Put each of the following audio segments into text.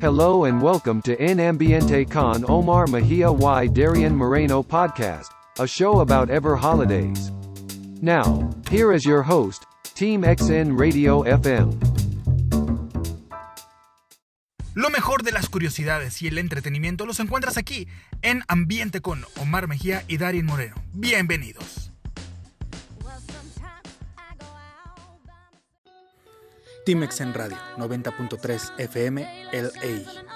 Hello and welcome to En Ambiente con Omar Mejia y Darian Moreno podcast, a show about ever holidays. Now, here is your host, Team XN Radio FM. Lo mejor de las curiosidades y el entretenimiento los encuentras aquí, en Ambiente con Omar Mejía y Darian Moreno. Bienvenidos. Timex en Radio 90.3 FM LA.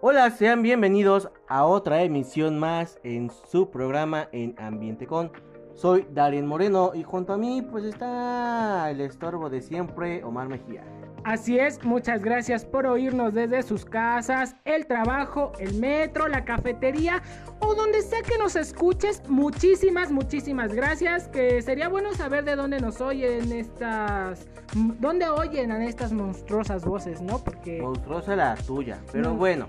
Hola, sean bienvenidos a otra emisión más en su programa en Ambiente Con. Soy Darien Moreno y junto a mí pues está el estorbo de siempre, Omar Mejía. Así es, muchas gracias por oírnos desde sus casas, el trabajo, el metro, la cafetería o donde sea que nos escuches. Muchísimas, muchísimas gracias. Que sería bueno saber de dónde nos oyen estas. ¿Dónde oyen a estas monstruosas voces, no? Porque. Monstruosa la tuya, pero bueno.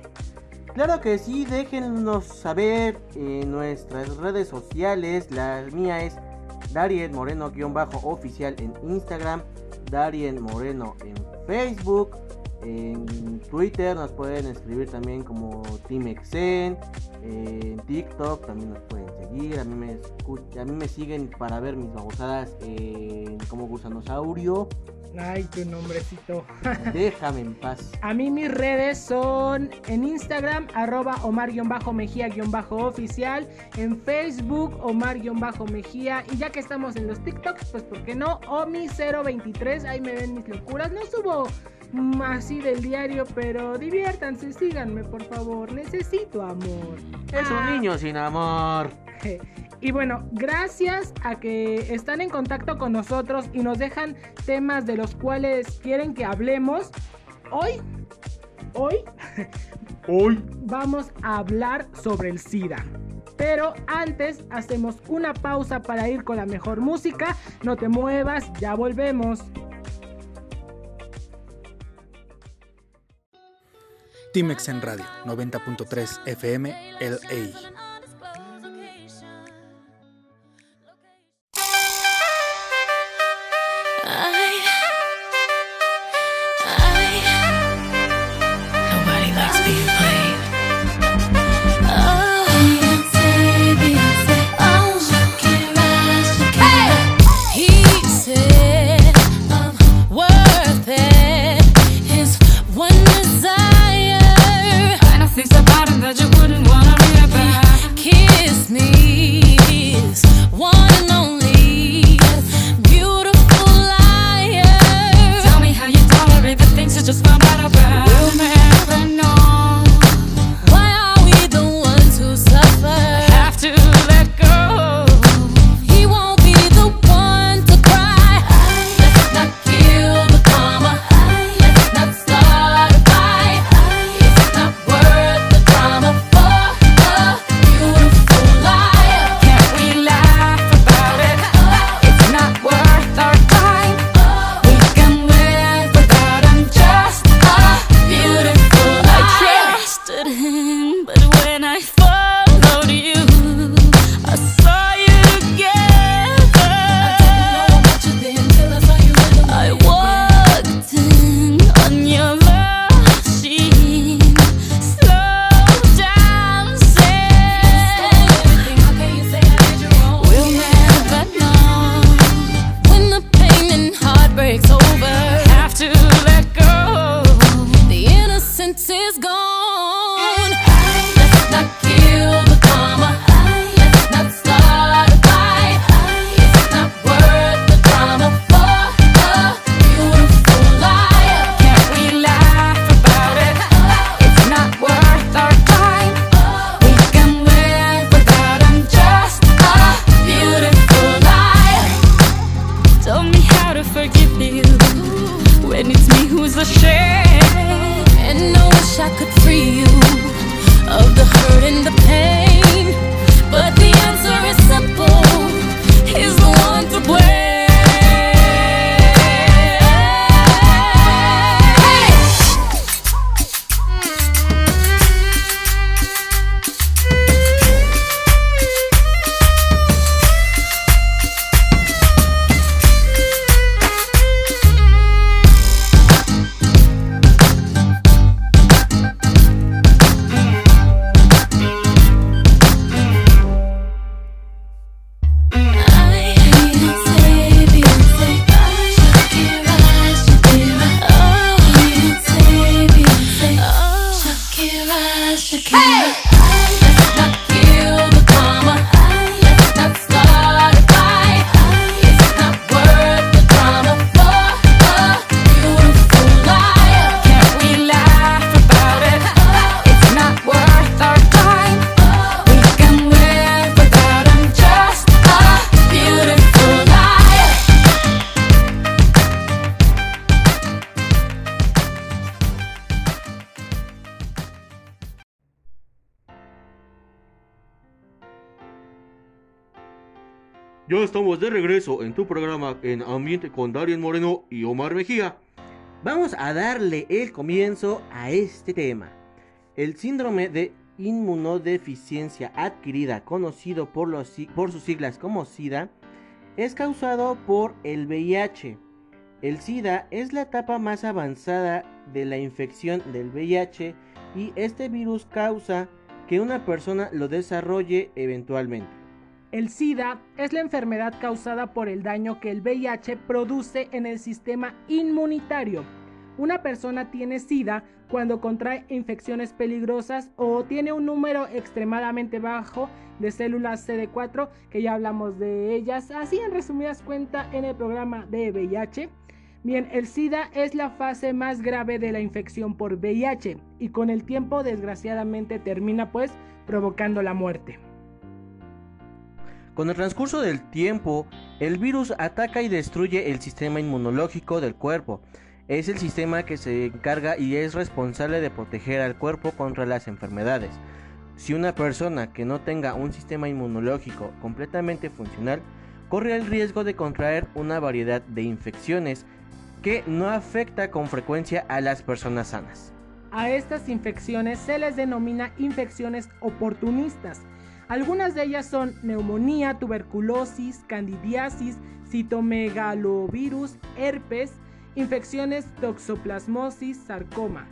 Claro que sí, déjenos saber en nuestras redes sociales. La mía es Darien Moreno-oficial en Instagram. Darien Moreno en Facebook, en Twitter nos pueden escribir también como Team en TikTok también nos pueden seguir, a mí me, a mí me siguen para ver mis babosadas en como gusanosaurio. Ay, tu nombrecito. Déjame en paz. A mí mis redes son en Instagram, arroba Omar-Mejía-oficial, en Facebook, Omar-Mejía, y ya que estamos en los TikToks, pues ¿por qué no? Omi023, ahí me ven mis locuras. No subo así del diario, pero diviértanse, síganme por favor, necesito amor. Es un ah. niño sin amor. Y bueno, gracias a que están en contacto con nosotros y nos dejan temas de los cuales quieren que hablemos. Hoy, hoy, hoy vamos a hablar sobre el SIDA. Pero antes hacemos una pausa para ir con la mejor música. No te muevas, ya volvemos. Timex en Radio 90.3 FM LA. is Hey! Estamos de regreso en tu programa en Ambiente con Darien Moreno y Omar Mejía. Vamos a darle el comienzo a este tema. El síndrome de inmunodeficiencia adquirida, conocido por, por sus siglas como SIDA, es causado por el VIH. El SIDA es la etapa más avanzada de la infección del VIH y este virus causa que una persona lo desarrolle eventualmente. El SIDA es la enfermedad causada por el daño que el VIH produce en el sistema inmunitario. Una persona tiene SIDA cuando contrae infecciones peligrosas o tiene un número extremadamente bajo de células CD4, que ya hablamos de ellas, así en resumidas cuentas en el programa de VIH. Bien, el SIDA es la fase más grave de la infección por VIH y con el tiempo desgraciadamente termina pues provocando la muerte. Con el transcurso del tiempo, el virus ataca y destruye el sistema inmunológico del cuerpo. Es el sistema que se encarga y es responsable de proteger al cuerpo contra las enfermedades. Si una persona que no tenga un sistema inmunológico completamente funcional, corre el riesgo de contraer una variedad de infecciones que no afecta con frecuencia a las personas sanas. A estas infecciones se les denomina infecciones oportunistas algunas de ellas son neumonía, tuberculosis, candidiasis, citomegalovirus, herpes, infecciones toxoplasmosis, sarcoma.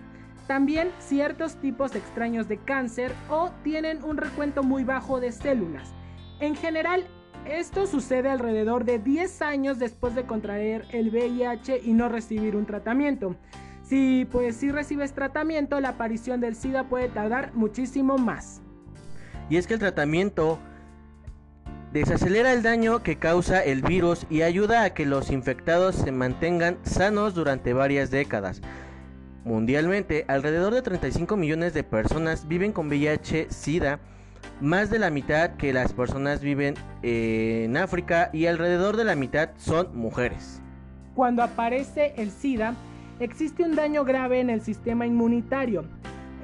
También ciertos tipos extraños de cáncer o tienen un recuento muy bajo de células. En general, esto sucede alrededor de 10 años después de contraer el VIH y no recibir un tratamiento. Si pues si recibes tratamiento, la aparición del SIDA puede tardar muchísimo más y es que el tratamiento desacelera el daño que causa el virus y ayuda a que los infectados se mantengan sanos durante varias décadas. Mundialmente, alrededor de 35 millones de personas viven con VIH-Sida, más de la mitad que las personas viven en África y alrededor de la mitad son mujeres. Cuando aparece el SIDA, existe un daño grave en el sistema inmunitario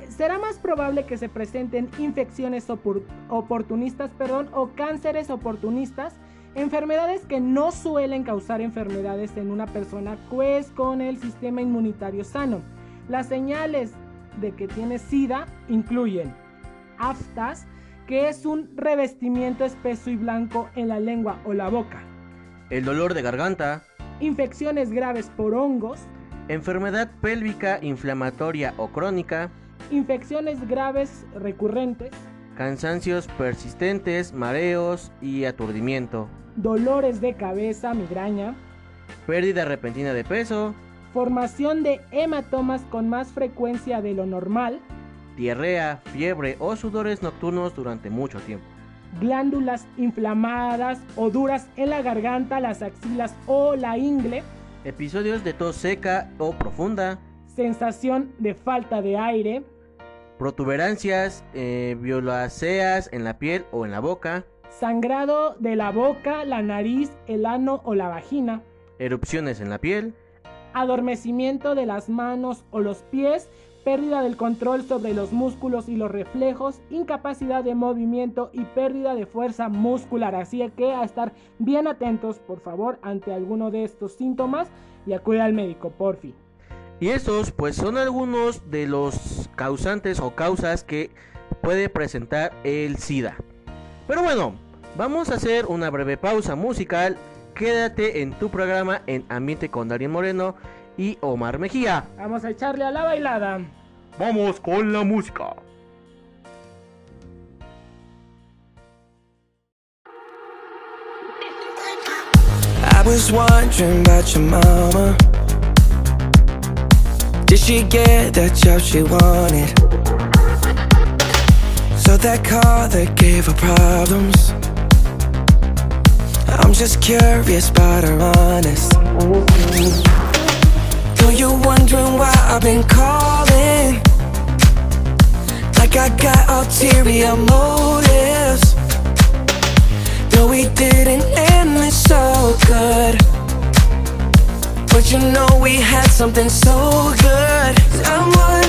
será más probable que se presenten infecciones oportunistas perdón, o cánceres oportunistas, enfermedades que no suelen causar enfermedades en una persona pues con el sistema inmunitario sano. Las señales de que tiene SIDA incluyen aftas, que es un revestimiento espeso y blanco en la lengua o la boca. El dolor de garganta. Infecciones graves por hongos. Enfermedad pélvica inflamatoria o crónica infecciones graves recurrentes, cansancios persistentes, mareos y aturdimiento, dolores de cabeza, migraña, pérdida repentina de peso, formación de hematomas con más frecuencia de lo normal, diarrea, fiebre o sudores nocturnos durante mucho tiempo, glándulas inflamadas o duras en la garganta, las axilas o la ingle, episodios de tos seca o profunda, sensación de falta de aire, protuberancias eh, violáceas en la piel o en la boca, sangrado de la boca, la nariz, el ano o la vagina, erupciones en la piel, adormecimiento de las manos o los pies, pérdida del control sobre los músculos y los reflejos, incapacidad de movimiento y pérdida de fuerza muscular. Así que a estar bien atentos, por favor, ante alguno de estos síntomas y acude al médico, por fin. Y estos pues son algunos de los causantes o causas que puede presentar el SIDA. Pero bueno, vamos a hacer una breve pausa musical. Quédate en tu programa en Ambiente con Darien Moreno y Omar Mejía. Vamos a echarle a la bailada. Vamos con la música. I was wondering about your mama. Did she get the job she wanted? So that car that gave her problems. I'm just curious but her honest. Though you're wondering why I've been calling. Like I got ulterior motives. Though we didn't you know we had something so good. I'm wondering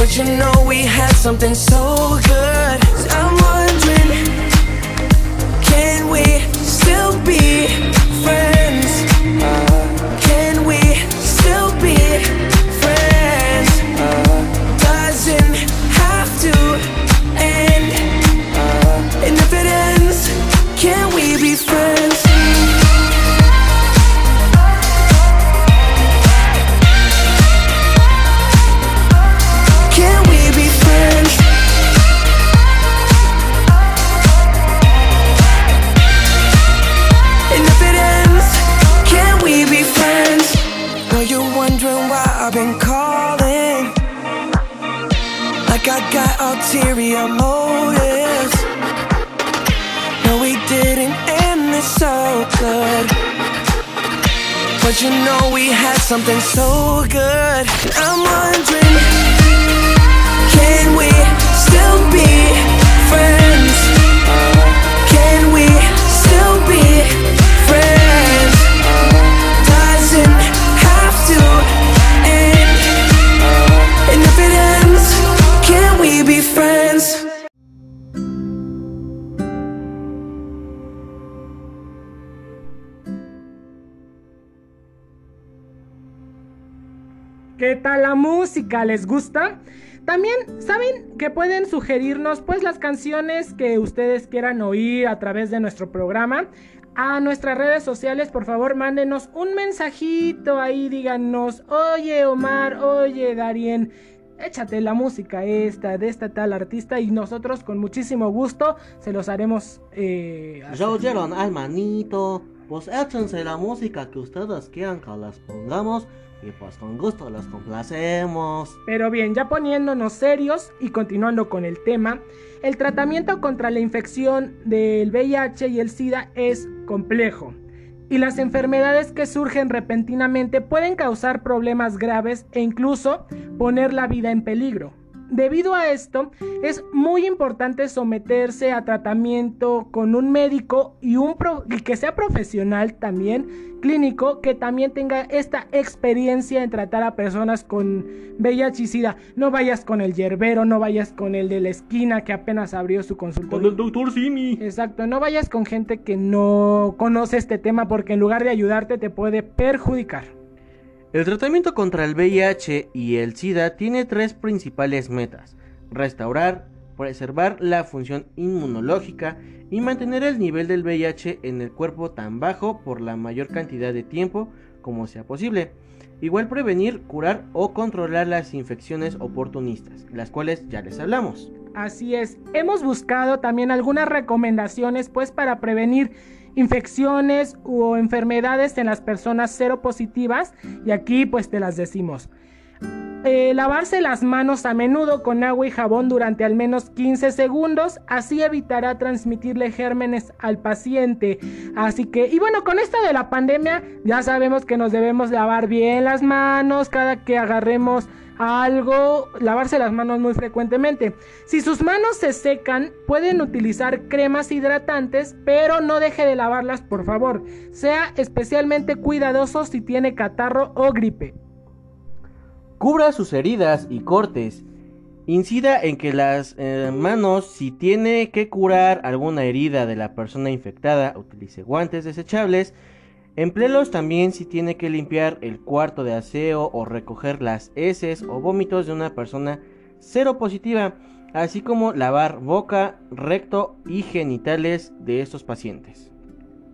But you know we had something so good. I'm wondering, ¿Qué tal la música? ¿Les gusta? También saben que pueden sugerirnos pues las canciones que ustedes quieran oír a través de nuestro programa. A nuestras redes sociales, por favor, mándenos un mensajito ahí, díganos, oye Omar, oye Darien, échate la música esta, de esta tal artista y nosotros con muchísimo gusto se los haremos... Eh, Ya oyeron al manito. Pues échense la música que ustedes quieran que las pongamos. Y pues con gusto los complacemos. Pero bien, ya poniéndonos serios y continuando con el tema, el tratamiento contra la infección del VIH y el SIDA es complejo. Y las enfermedades que surgen repentinamente pueden causar problemas graves e incluso poner la vida en peligro. Debido a esto, es muy importante someterse a tratamiento con un médico y, un pro- y que sea profesional también, clínico, que también tenga esta experiencia en tratar a personas con VIH y SIDA. No vayas con el yerbero, no vayas con el de la esquina que apenas abrió su consultorio. doctor Simi. Exacto, no vayas con gente que no conoce este tema porque en lugar de ayudarte te puede perjudicar. El tratamiento contra el VIH y el SIDA tiene tres principales metas. Restaurar, preservar la función inmunológica y mantener el nivel del VIH en el cuerpo tan bajo por la mayor cantidad de tiempo como sea posible. Igual prevenir, curar o controlar las infecciones oportunistas, las cuales ya les hablamos. Así es, hemos buscado también algunas recomendaciones pues para prevenir infecciones o enfermedades en las personas seropositivas y aquí pues te las decimos. Eh, lavarse las manos a menudo con agua y jabón durante al menos 15 segundos, así evitará transmitirle gérmenes al paciente. Así que, y bueno, con esto de la pandemia ya sabemos que nos debemos lavar bien las manos cada que agarremos algo, lavarse las manos muy frecuentemente. Si sus manos se secan, pueden utilizar cremas hidratantes, pero no deje de lavarlas, por favor. Sea especialmente cuidadoso si tiene catarro o gripe. Cubra sus heridas y cortes. Incida en que las eh, manos, si tiene que curar alguna herida de la persona infectada, utilice guantes desechables. Empléelos también si tiene que limpiar el cuarto de aseo o recoger las heces o vómitos de una persona seropositiva, así como lavar boca, recto y genitales de estos pacientes.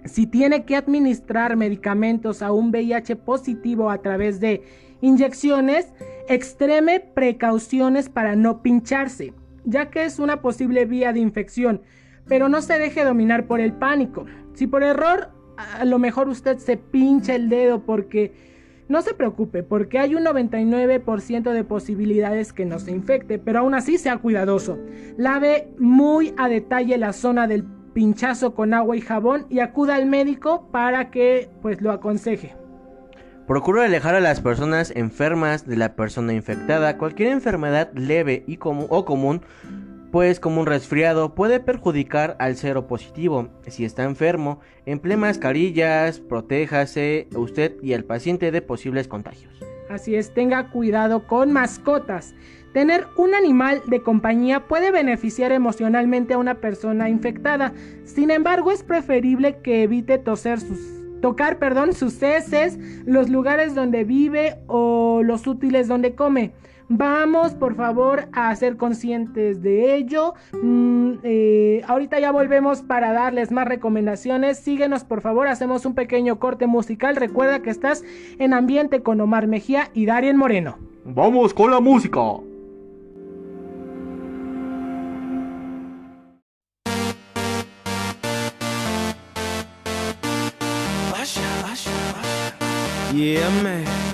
Si tiene que administrar medicamentos a un VIH positivo a través de inyecciones, extreme precauciones para no pincharse, ya que es una posible vía de infección, pero no se deje dominar por el pánico. Si por error a lo mejor usted se pincha el dedo porque No se preocupe, porque hay un 99% de posibilidades que no se infecte, pero aún así sea cuidadoso. Lave muy a detalle la zona del pinchazo con agua y jabón y acuda al médico para que pues lo aconseje. Procura alejar a las personas enfermas de la persona infectada. Cualquier enfermedad leve y o común pues como un resfriado puede perjudicar al cero positivo. Si está enfermo, emplee mascarillas, protéjase usted y al paciente de posibles contagios. Así es, tenga cuidado con mascotas. Tener un animal de compañía puede beneficiar emocionalmente a una persona infectada. Sin embargo, es preferible que evite toser sus tocar, perdón, sus heces, los lugares donde vive o los útiles donde come. Vamos, por favor, a ser conscientes de ello. Mm, eh, ahorita ya volvemos para darles más recomendaciones. Síguenos, por favor, hacemos un pequeño corte musical. Recuerda que estás en ambiente con Omar Mejía y Darien Moreno. Vamos con la música. Yeah, man.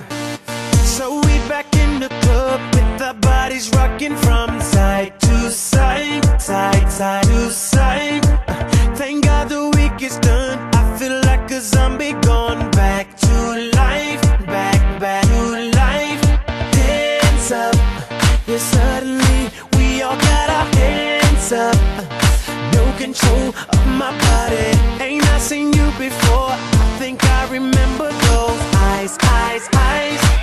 The club with our bodies rocking from side to side, side, side to side. Uh, Thank God the week is done. I feel like a zombie gone back to life, back, back to life. Hands up, yeah, suddenly we all got our hands up. No control of my body. Ain't I seen you before? I think I remember those eyes, eyes, eyes,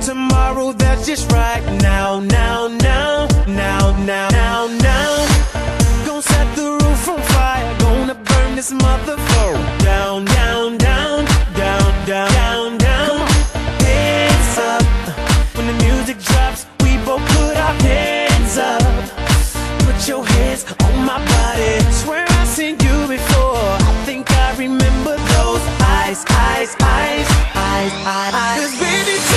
tomorrow. That's just right now, now, now, now, now, now, now. Gonna set the roof on fire. Gonna burn this motherfucker down, down, down, down, down, down, down. Hands up. When the music drops, we both put our hands up. Put your hands on my body. Swear I've seen you before. I think I remember those eyes, eyes, eyes, eyes, eyes. Cause baby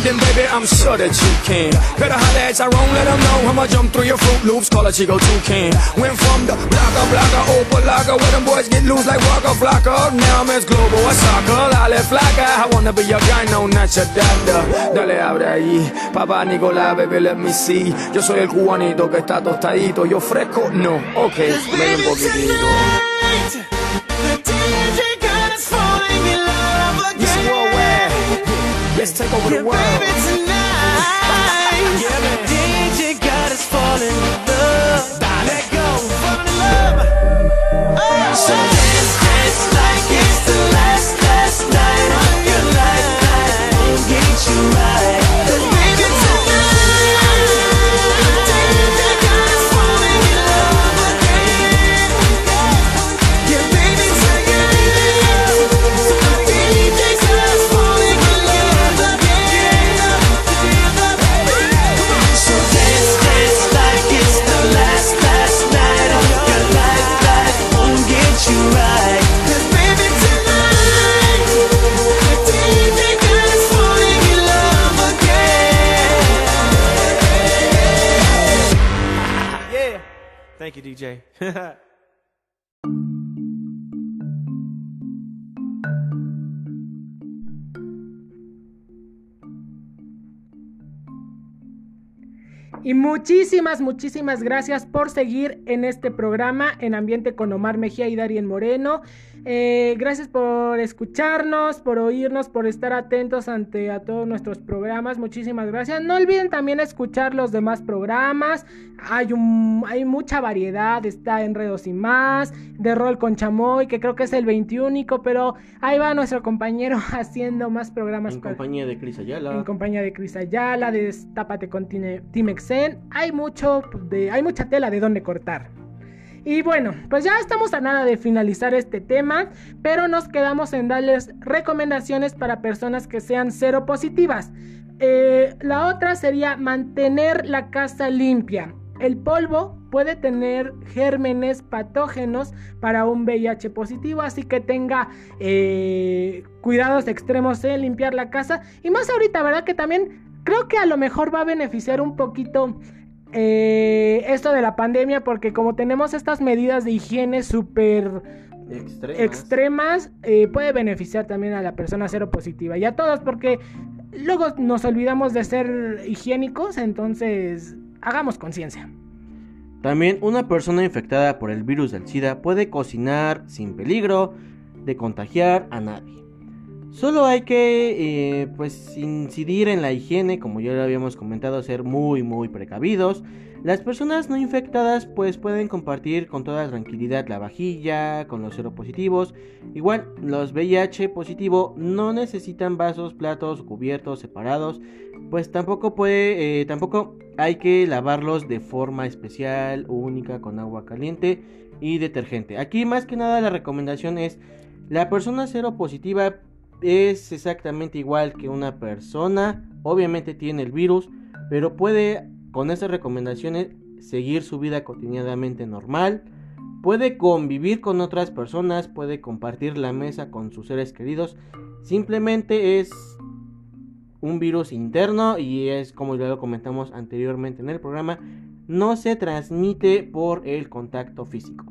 then baby, I'm sure that you can. Better holler at Tyrone, let him know I'ma jump through your Fruit Loops, call a Chico Toucan. Went from the blocker, blocker, Opalaga, where them boys get loose like Waka Flocka. Now I'm as global as soccer, Lale Flocka. I wanna be your guy, no, not your dada. Dale, abre ahí, papá Nicolás, baby, let me see. Yo soy el cubanito que está tostadito, yo fresco, no, ok, ven un poquitito. Let's take over the Yeah, world. baby, tonight. Yeah. DJ got us falling Y muchísimas, muchísimas gracias por seguir en este programa en Ambiente con Omar Mejía y Darien Moreno. Eh, gracias por escucharnos, por oírnos, por estar atentos ante a todos nuestros programas. Muchísimas gracias. No olviden también escuchar los demás programas. Hay, un, hay mucha variedad. Está Enredos y más, de Rol con Chamoy, que creo que es el 21, pero ahí va nuestro compañero haciendo más programas. En para- compañía de Cris Ayala. en compañía de Cris Ayala, de Tápate con Tine- Hay mucho hay mucha tela de donde cortar. Y bueno, pues ya estamos a nada de finalizar este tema, pero nos quedamos en darles recomendaciones para personas que sean cero positivas. Eh, la otra sería mantener la casa limpia. El polvo puede tener gérmenes patógenos para un VIH positivo, así que tenga eh, cuidados extremos en limpiar la casa. Y más ahorita, ¿verdad? Que también creo que a lo mejor va a beneficiar un poquito eh, esto de la pandemia, porque como tenemos estas medidas de higiene súper Extremas. extremas, eh, puede beneficiar también a la persona cero positiva y a todos, porque luego nos olvidamos de ser higiénicos, entonces hagamos conciencia. También una persona infectada por el virus del SIDA puede cocinar sin peligro de contagiar a nadie. Solo hay que eh, pues incidir en la higiene, como ya lo habíamos comentado, ser muy muy precavidos. Las personas no infectadas pues pueden compartir con toda tranquilidad la vajilla con los seropositivos. Igual los VIH positivo no necesitan vasos, platos, cubiertos separados, pues tampoco puede eh, tampoco hay que lavarlos de forma especial, única con agua caliente y detergente. Aquí más que nada la recomendación es la persona seropositiva es exactamente igual que una persona, obviamente tiene el virus, pero puede con esas recomendaciones seguir su vida cotidianamente normal, puede convivir con otras personas, puede compartir la mesa con sus seres queridos, simplemente es un virus interno y es como ya lo comentamos anteriormente en el programa, no se transmite por el contacto físico,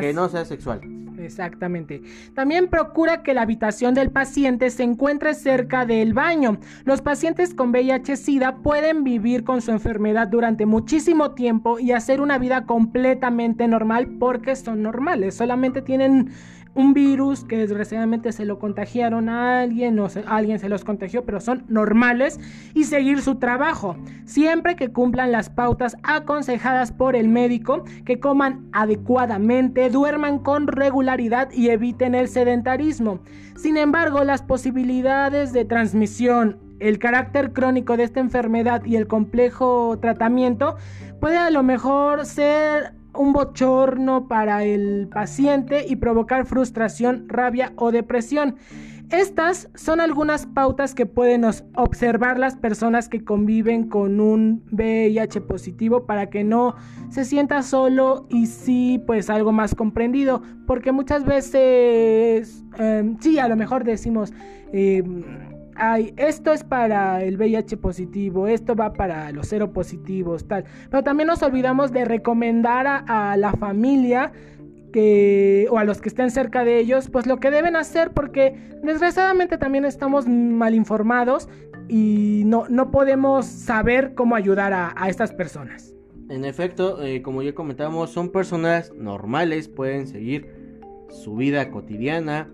que no sea sexual. Exactamente. También procura que la habitación del paciente se encuentre cerca del baño. Los pacientes con VIH-Sida pueden vivir con su enfermedad durante muchísimo tiempo y hacer una vida completamente normal porque son normales. Solamente tienen un virus que desgraciadamente se lo contagiaron a alguien o se- alguien se los contagió, pero son normales y seguir su trabajo. Siempre que cumplan las pautas aconsejadas por el médico, que coman adecuadamente, duerman con regularidad y eviten el sedentarismo. Sin embargo, las posibilidades de transmisión, el carácter crónico de esta enfermedad y el complejo tratamiento puede a lo mejor ser un bochorno para el paciente y provocar frustración, rabia o depresión. Estas son algunas pautas que pueden observar las personas que conviven con un VIH positivo para que no se sienta solo y sí pues algo más comprendido porque muchas veces em, sí a lo mejor decimos em, ay, esto es para el VIH positivo, esto va para los cero positivos, tal. Pero también nos olvidamos de recomendar a, la familia que, o a los que estén cerca de ellos, pues lo que deben hacer, porque desgraciadamente también estamos mal informados y no, no podemos saber cómo ayudar a, a estas personas. En efecto, eh, como ya comentamos, son personas normales, pueden seguir su vida cotidiana.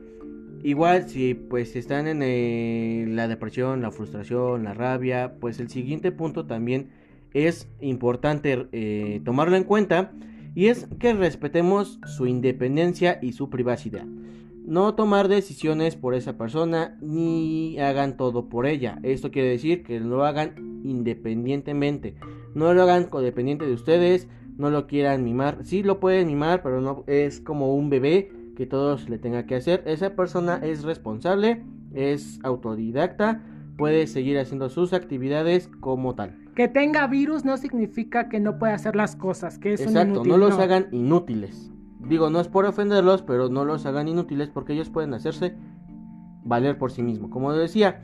Igual si pues están en eh, la depresión, la frustración, la rabia, pues el siguiente punto también es importante eh, tomarlo en cuenta y es que respetemos su independencia y su privacidad. No tomar decisiones por esa persona ni hagan todo por ella. Esto quiere decir que lo hagan independientemente. No lo hagan codependiente de ustedes, no lo quieran mimar. Sí lo pueden mimar, pero no es como un bebé que todos le tenga que hacer. Esa persona es responsable, es autodidacta, puede seguir haciendo sus actividades como tal. Que tenga virus no significa que no pueda hacer las cosas, que es un inútil, no los hagan inútiles. Digo, no es por ofenderlos, pero no los hagan inútiles porque ellos pueden hacerse valer por sí mismos. Como decía,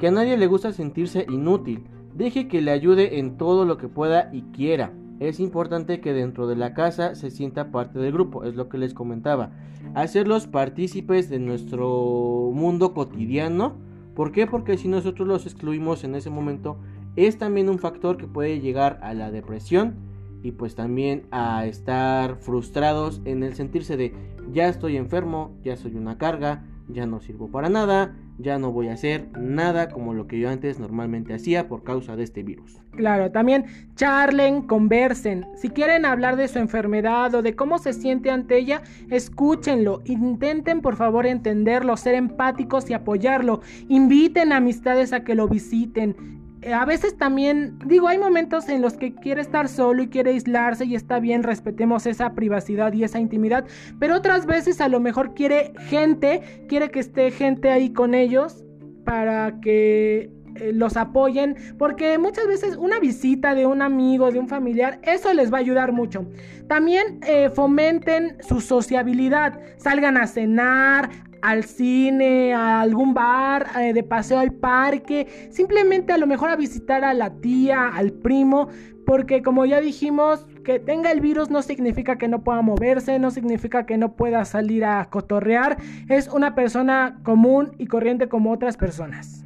que a nadie le gusta sentirse inútil. Deje que le ayude en todo lo que pueda y quiera. Es importante que dentro de la casa se sienta parte del grupo, es lo que les comentaba. Hacerlos partícipes de nuestro mundo cotidiano. ¿Por qué? Porque si nosotros los excluimos en ese momento, es también un factor que puede llegar a la depresión y pues también a estar frustrados en el sentirse de ya estoy enfermo, ya soy una carga, ya no sirvo para nada, ya no voy a hacer nada como lo que yo antes normalmente hacía por causa de este virus. Claro, también charlen, conversen. Si quieren hablar de su enfermedad o de cómo se siente ante ella, escúchenlo. Intenten por favor entenderlo, ser empáticos y apoyarlo. Inviten amistades a que lo visiten. Eh, a veces también, digo, hay momentos en los que quiere estar solo y quiere aislarse y está bien, respetemos esa privacidad y esa intimidad, pero otras veces a lo mejor quiere gente, quiere que esté gente ahí con ellos para que eh, los apoyen, porque muchas veces una visita de un amigo, de un familiar, eso les va a ayudar mucho. También eh, fomenten su sociabilidad, salgan a cenar, al cine, a algún bar, eh, de paseo al parque, simplemente a lo mejor a visitar a la tía, al primo, porque como ya dijimos, que tenga el virus no significa que no pueda moverse, no significa que no pueda salir a cotorrear, es una persona común y corriente como otras personas.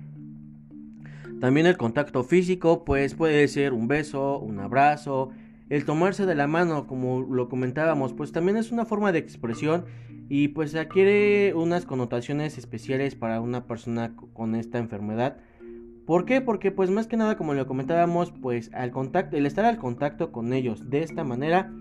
También el contacto físico, pues puede ser un beso, un abrazo, el tomarse de la mano, como lo comentábamos, pues también es una forma de expresión y pues adquiere unas connotaciones especiales para una persona con esta enfermedad. ¿Por qué? Porque pues más que nada como lo comentábamos, pues al contacto, el estar al contacto con ellos de esta manera,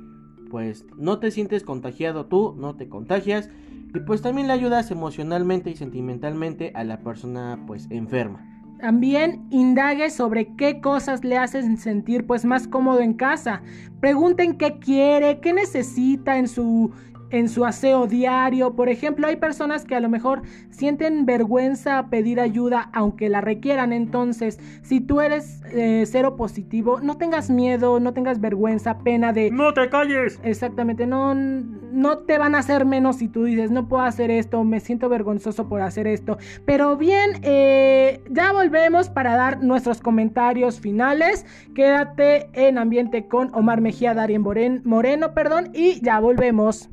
pues no te sientes contagiado tú, no te contagias y pues también le ayudas emocionalmente y sentimentalmente a la persona pues enferma. También indague sobre qué cosas le hacen sentir pues más cómodo en casa. Pregunten qué quiere, qué necesita en su en su aseo diario. Por ejemplo, hay personas que a lo mejor sienten vergüenza a pedir ayuda aunque la requieran. Entonces, si tú eres eh, cero positivo, no tengas miedo, no tengas vergüenza, pena de... No te calles. Exactamente, no, no te van a hacer menos si tú dices, no puedo hacer esto, me siento vergonzoso por hacer esto. Pero bien, eh, ya volvemos para dar nuestros comentarios finales. Quédate en ambiente con Omar Mejía, Darien Moreno, perdón, y ya volvemos.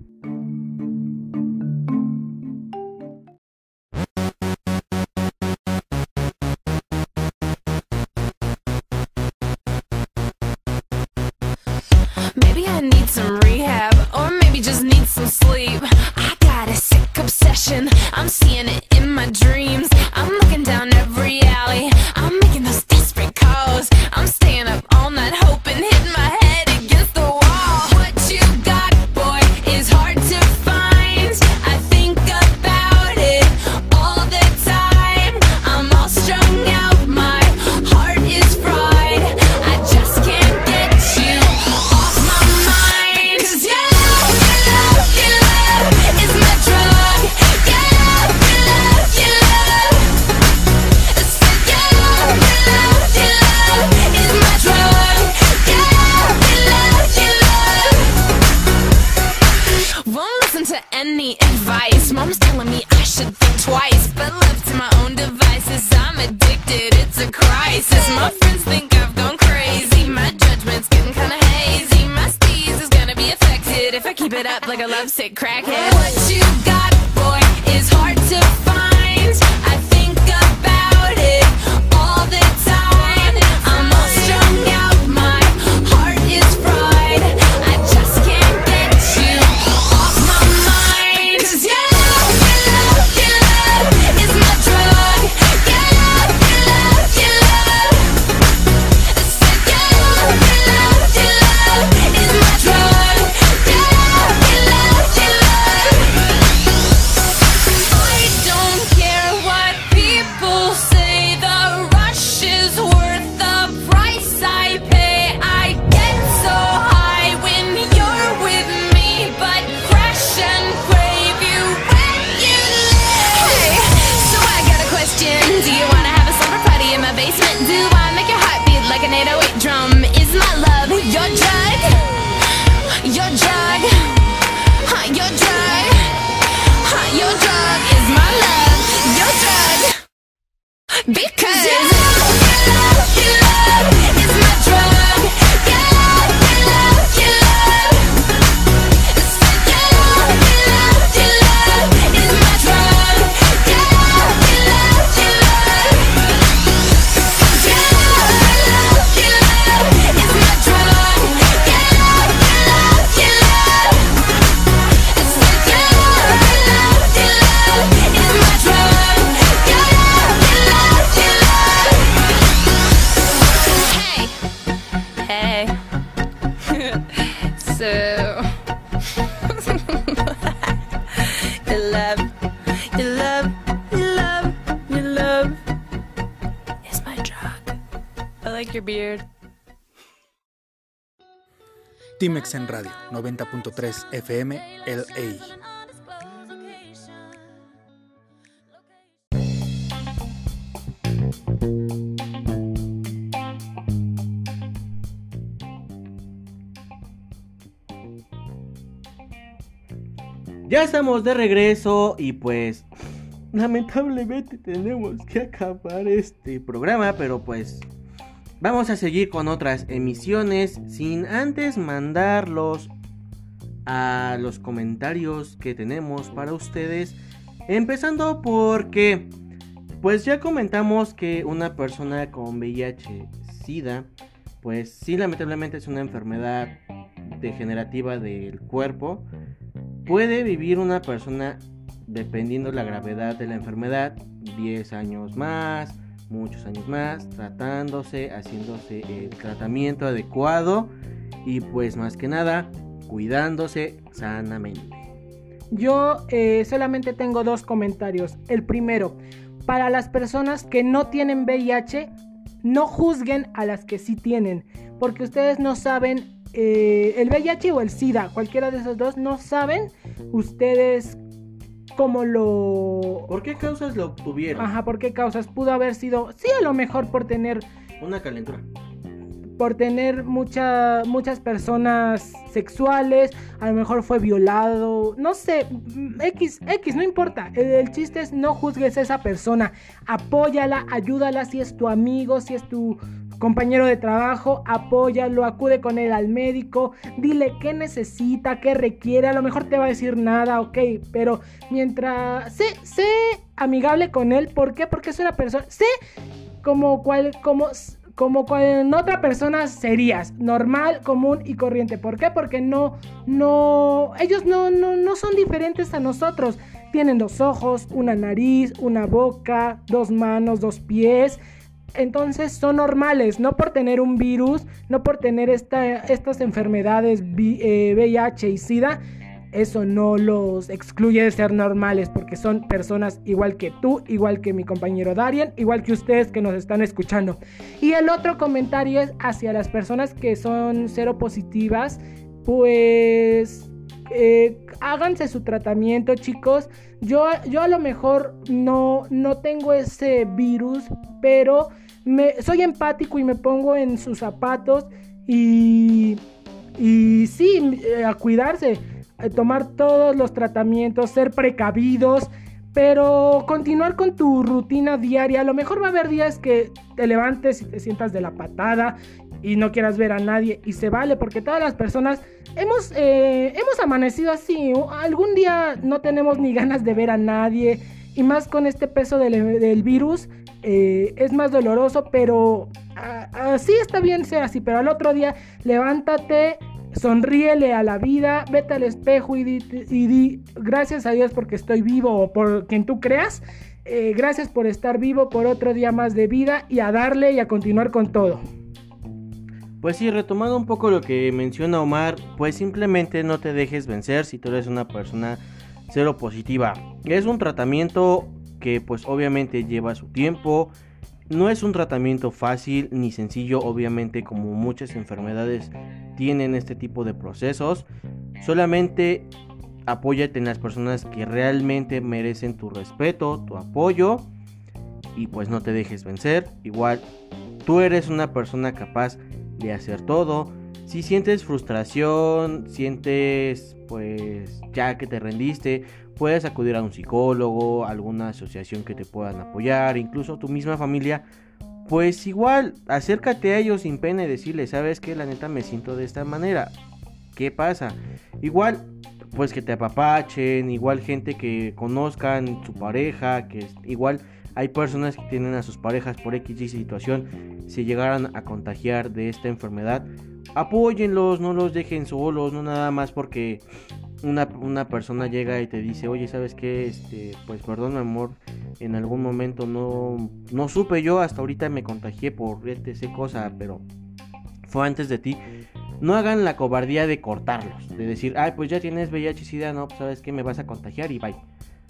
Timex en Radio 90.3 FM LA. Ya estamos de regreso y pues lamentablemente tenemos que acabar este programa, pero pues vamos a seguir con otras emisiones sin antes mandarlos a los comentarios que tenemos para ustedes. Empezando porque pues ya comentamos que una persona con VIH SIDA pues sí lamentablemente es una enfermedad degenerativa del cuerpo Puede vivir una persona, dependiendo la gravedad de la enfermedad, 10 años más, muchos años más, tratándose, haciéndose el tratamiento adecuado y pues más que nada, cuidándose sanamente. Yo eh, solamente tengo dos comentarios. El primero, para las personas que no tienen VIH, no juzguen a las que sí tienen, porque ustedes no saben eh, el VIH o el SIDA, cualquiera de esos dos, no saben ustedes cómo lo... ¿Por qué causas lo obtuvieron? Ajá, ¿por qué causas? Pudo haber sido, sí, a lo mejor por tener... Una calentura. Por tener mucha, muchas personas sexuales, a lo mejor fue violado, no sé, X, X, no importa. El, el chiste es no juzgues a esa persona, apóyala, ayúdala si es tu amigo, si es tu, compañero de trabajo, apóyalo, acude con él al médico, dile qué necesita, qué requiere, a lo mejor te va a decir nada, ok, pero mientras sé, sé amigable con él, ¿por qué? Porque es una persona, sé como cual, como, como con otra persona serías, normal, común y corriente. ¿Por qué? Porque no, no, ellos no, no, no son diferentes a nosotros. Tienen dos ojos, una nariz, una boca, dos manos, dos pies entonces son normales, no por tener un virus, no por tener estas enfermedades VIH eh, y SIDA, eso no los excluye de ser normales, porque son personas igual que tú, igual que mi compañero Darien, igual que ustedes que nos están escuchando. Y el otro comentario es hacia las personas que son cero positivas, pues eh, háganse su tratamiento, chicos. Yo, yo a lo mejor no, no tengo ese virus, pero me, soy empático y me pongo en sus zapatos y, y sí, eh, a cuidarse, a tomar todos los tratamientos, ser precavidos, pero continuar con tu rutina diaria. A lo mejor va a haber días que te levantes y te sientas de la patada y no quieras ver a nadie y se vale porque todas las personas hemos, eh, hemos amanecido así. Algún día no tenemos ni ganas de ver a nadie y más con este peso del, virus eh, es más doloroso, pero así está bien sea así, pero al otro día levántate, sonríele a la vida, vete al espejo y di, gracias a Dios porque estoy vivo o por quien tú creas. Eh, gracias por estar vivo por otro día más de vida y a darle y a continuar con todo. Pues sí, retomando un poco lo que menciona Omar, pues simplemente no te dejes vencer si tú eres una persona cero positiva. Es un tratamiento que pues obviamente lleva su tiempo. No es un tratamiento fácil ni sencillo, obviamente como muchas enfermedades tienen este tipo de procesos. Solamente apóyate en las personas que realmente merecen tu respeto, tu apoyo y pues no te dejes vencer. Igual tú eres una persona capaz de hacer todo si sientes frustración, sientes pues ya que te rendiste, puedes acudir a un psicólogo, alguna asociación que te puedan apoyar, incluso tu misma familia. Pues igual, acércate a ellos sin pena y decirles, ¿sabes qué? La neta me siento de esta manera. ¿Qué pasa? Igual, pues que te apapachen, igual gente que conozcan su pareja, que igual hay personas que tienen a sus parejas por X situación, si llegaran a contagiar de esta enfermedad, apóyenlos, no los dejen solos, no nada más porque una, persona llega y te dice, oye, ¿sabes qué? Este, pues perdón, amor, en algún momento no, no supe yo, hasta ahorita me contagié por esa cosa, pero fue antes de ti. No hagan la cobardía de cortarlos, de decir, ay, pues ya tienes VIH, SIDA, no, pues sabes que me vas a contagiar y bye.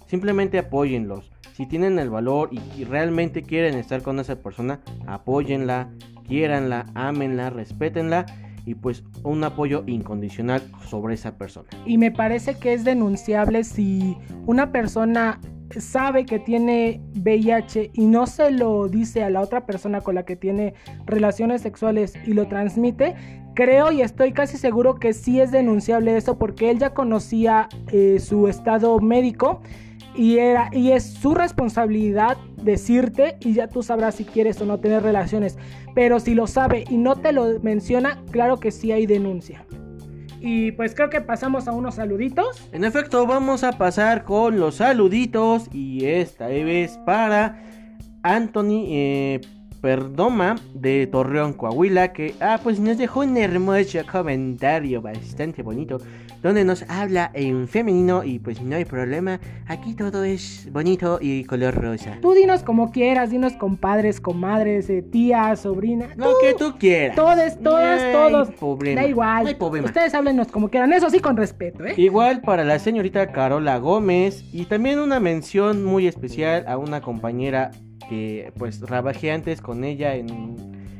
Simplemente apóyenlos. Si tienen el valor y, y realmente quieren estar con esa persona, apóyenla, quiéranla, ámenla, respétenla y pues un apoyo incondicional sobre esa persona. Y me parece que es denunciable si una persona sabe que tiene VIH y no se lo dice a la otra persona con la que tiene relaciones sexuales y lo transmite, creo y estoy casi seguro que sí es denunciable eso porque él ya conocía eh, su estado médico y, era, y es su responsabilidad decirte y ya tú sabrás si quieres o no tener relaciones. Pero si lo sabe y no te lo menciona, claro que sí hay denuncia. Y pues creo que pasamos a unos saluditos. En efecto, vamos a pasar con los saluditos y esta vez para Anthony eh, Perdoma de Torreón, Coahuila, que ah, pues nos dejó un hermoso comentario bastante bonito donde nos habla en femenino y pues no hay problema, aquí todo es bonito y color rosa. Tú dinos como quieras, dinos compadres, comadres, eh, tías, sobrinas. Lo que tú quieras. Todos, todas, No todos. problema. Da igual. No hay problema. Ustedes háblenos como quieran, eso sí con respeto, ¿eh? Igual para la señorita Carola Gómez y también una mención muy especial a una compañera que pues trabajé antes con ella en,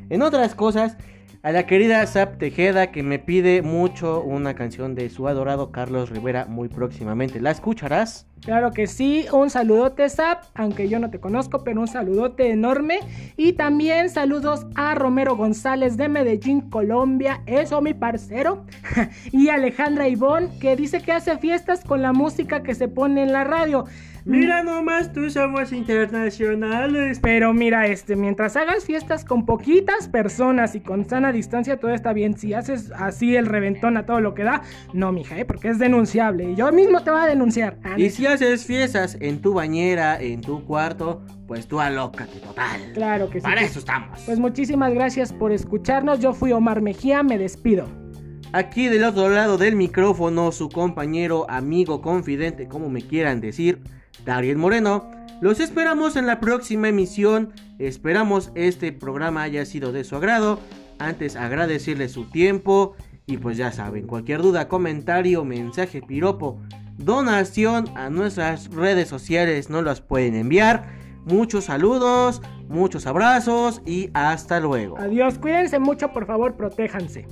en otras cosas. A la querida Zap Tejeda que me pide mucho una canción de su adorado Carlos Rivera muy próximamente. ¿La escucharás? Claro que sí, un saludote Zap, aunque yo no te conozco, pero un saludote enorme. Y también saludos a Romero González de Medellín, Colombia, eso mi parcero. y Alejandra Ivón, que dice que hace fiestas con la música que se pone en la radio. Mira nomás, tú somos internacionales. Pero mira, este, mientras hagas fiestas con poquitas personas y con sana distancia, todo está bien. Si haces así el reventón a todo lo que da, no, mija, ¿eh? porque es denunciable. Y yo mismo te voy a denunciar. Ah, Y si haces fiestas en tu bañera, en tu cuarto, pues tú alócate total. Claro que sí. Para eso estamos. Pues muchísimas gracias por escucharnos. Yo fui Omar Mejía, me despido. Aquí del otro lado del micrófono, su compañero, amigo, confidente, como me quieran decir, Dariel Moreno. Los esperamos en la próxima emisión. Esperamos este programa haya sido de su agrado. Antes agradecerle su tiempo. Y pues ya saben, cualquier duda, comentario, mensaje, piropo, donación a nuestras redes sociales nos las pueden enviar. Muchos saludos, muchos abrazos y hasta luego. Adiós, cuídense mucho, por favor, protéjanse.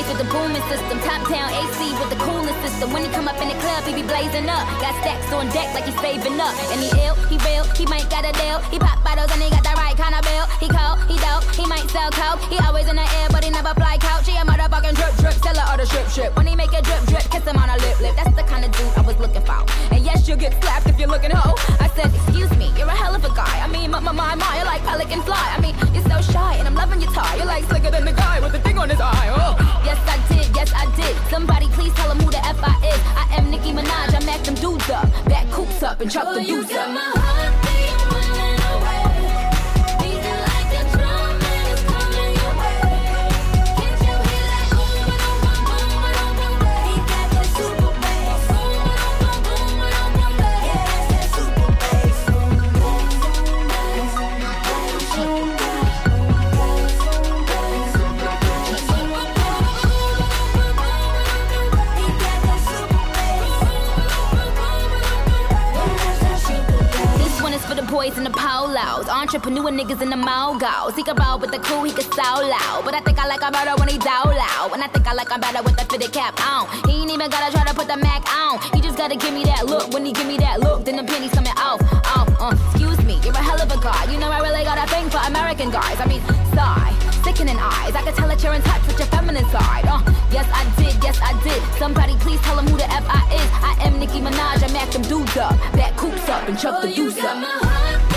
Boys with the booming system. Top down AC with the cooling system. When he come up in the club, he be blazing up. Got stacks on deck like he's saving up. And he ill, he real, he might got a deal. He pop bottles and he got the right kind of bill. He cold, he dope, he might sell coke. He always in the air, but he never fly couch. He a motherfucking drip drip, seller or the strip strip. When he make a drip drip, kiss him on a lip lip. That's the kind of dude I was looking for. And yes, you'll get slapped if you're looking hoe. I said, excuse me, you're a hell of a guy. I mean, my my my, my you're like pelican fly. I mean, you're so shy, and I'm loving your tie. You're like slicker than the guy with the thing on his eye. Oh. Yes, I did, yes, I did. Somebody please tell him who the F I is. I am Nicki Minaj, I mac them dudes up. Back coops up and chuck the dudes up. With the crew, he can so loud. But I think I like him better when he down loud. And I think I like him better with the fitted cap on. He ain't even gotta try to put the Mac on. He just gotta give me that look. When he give me that look, then the pennies coming off. Off, uh, excuse me, you're a hell of a guy. You know I really got a thing for American guys. I mean, sigh, sickening eyes. I can tell that you're in touch with your feminine side. Uh, yes I did, yes I did. Somebody please tell him who the F I is. I am Nicki Minaj, I mac them dudes up. Back coops up and chuck the deuce up.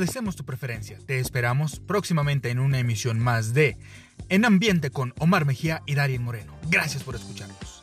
Agradecemos tu preferencia. Te esperamos próximamente en una emisión más de En Ambiente con Omar Mejía y Darien Moreno. Gracias por escucharnos.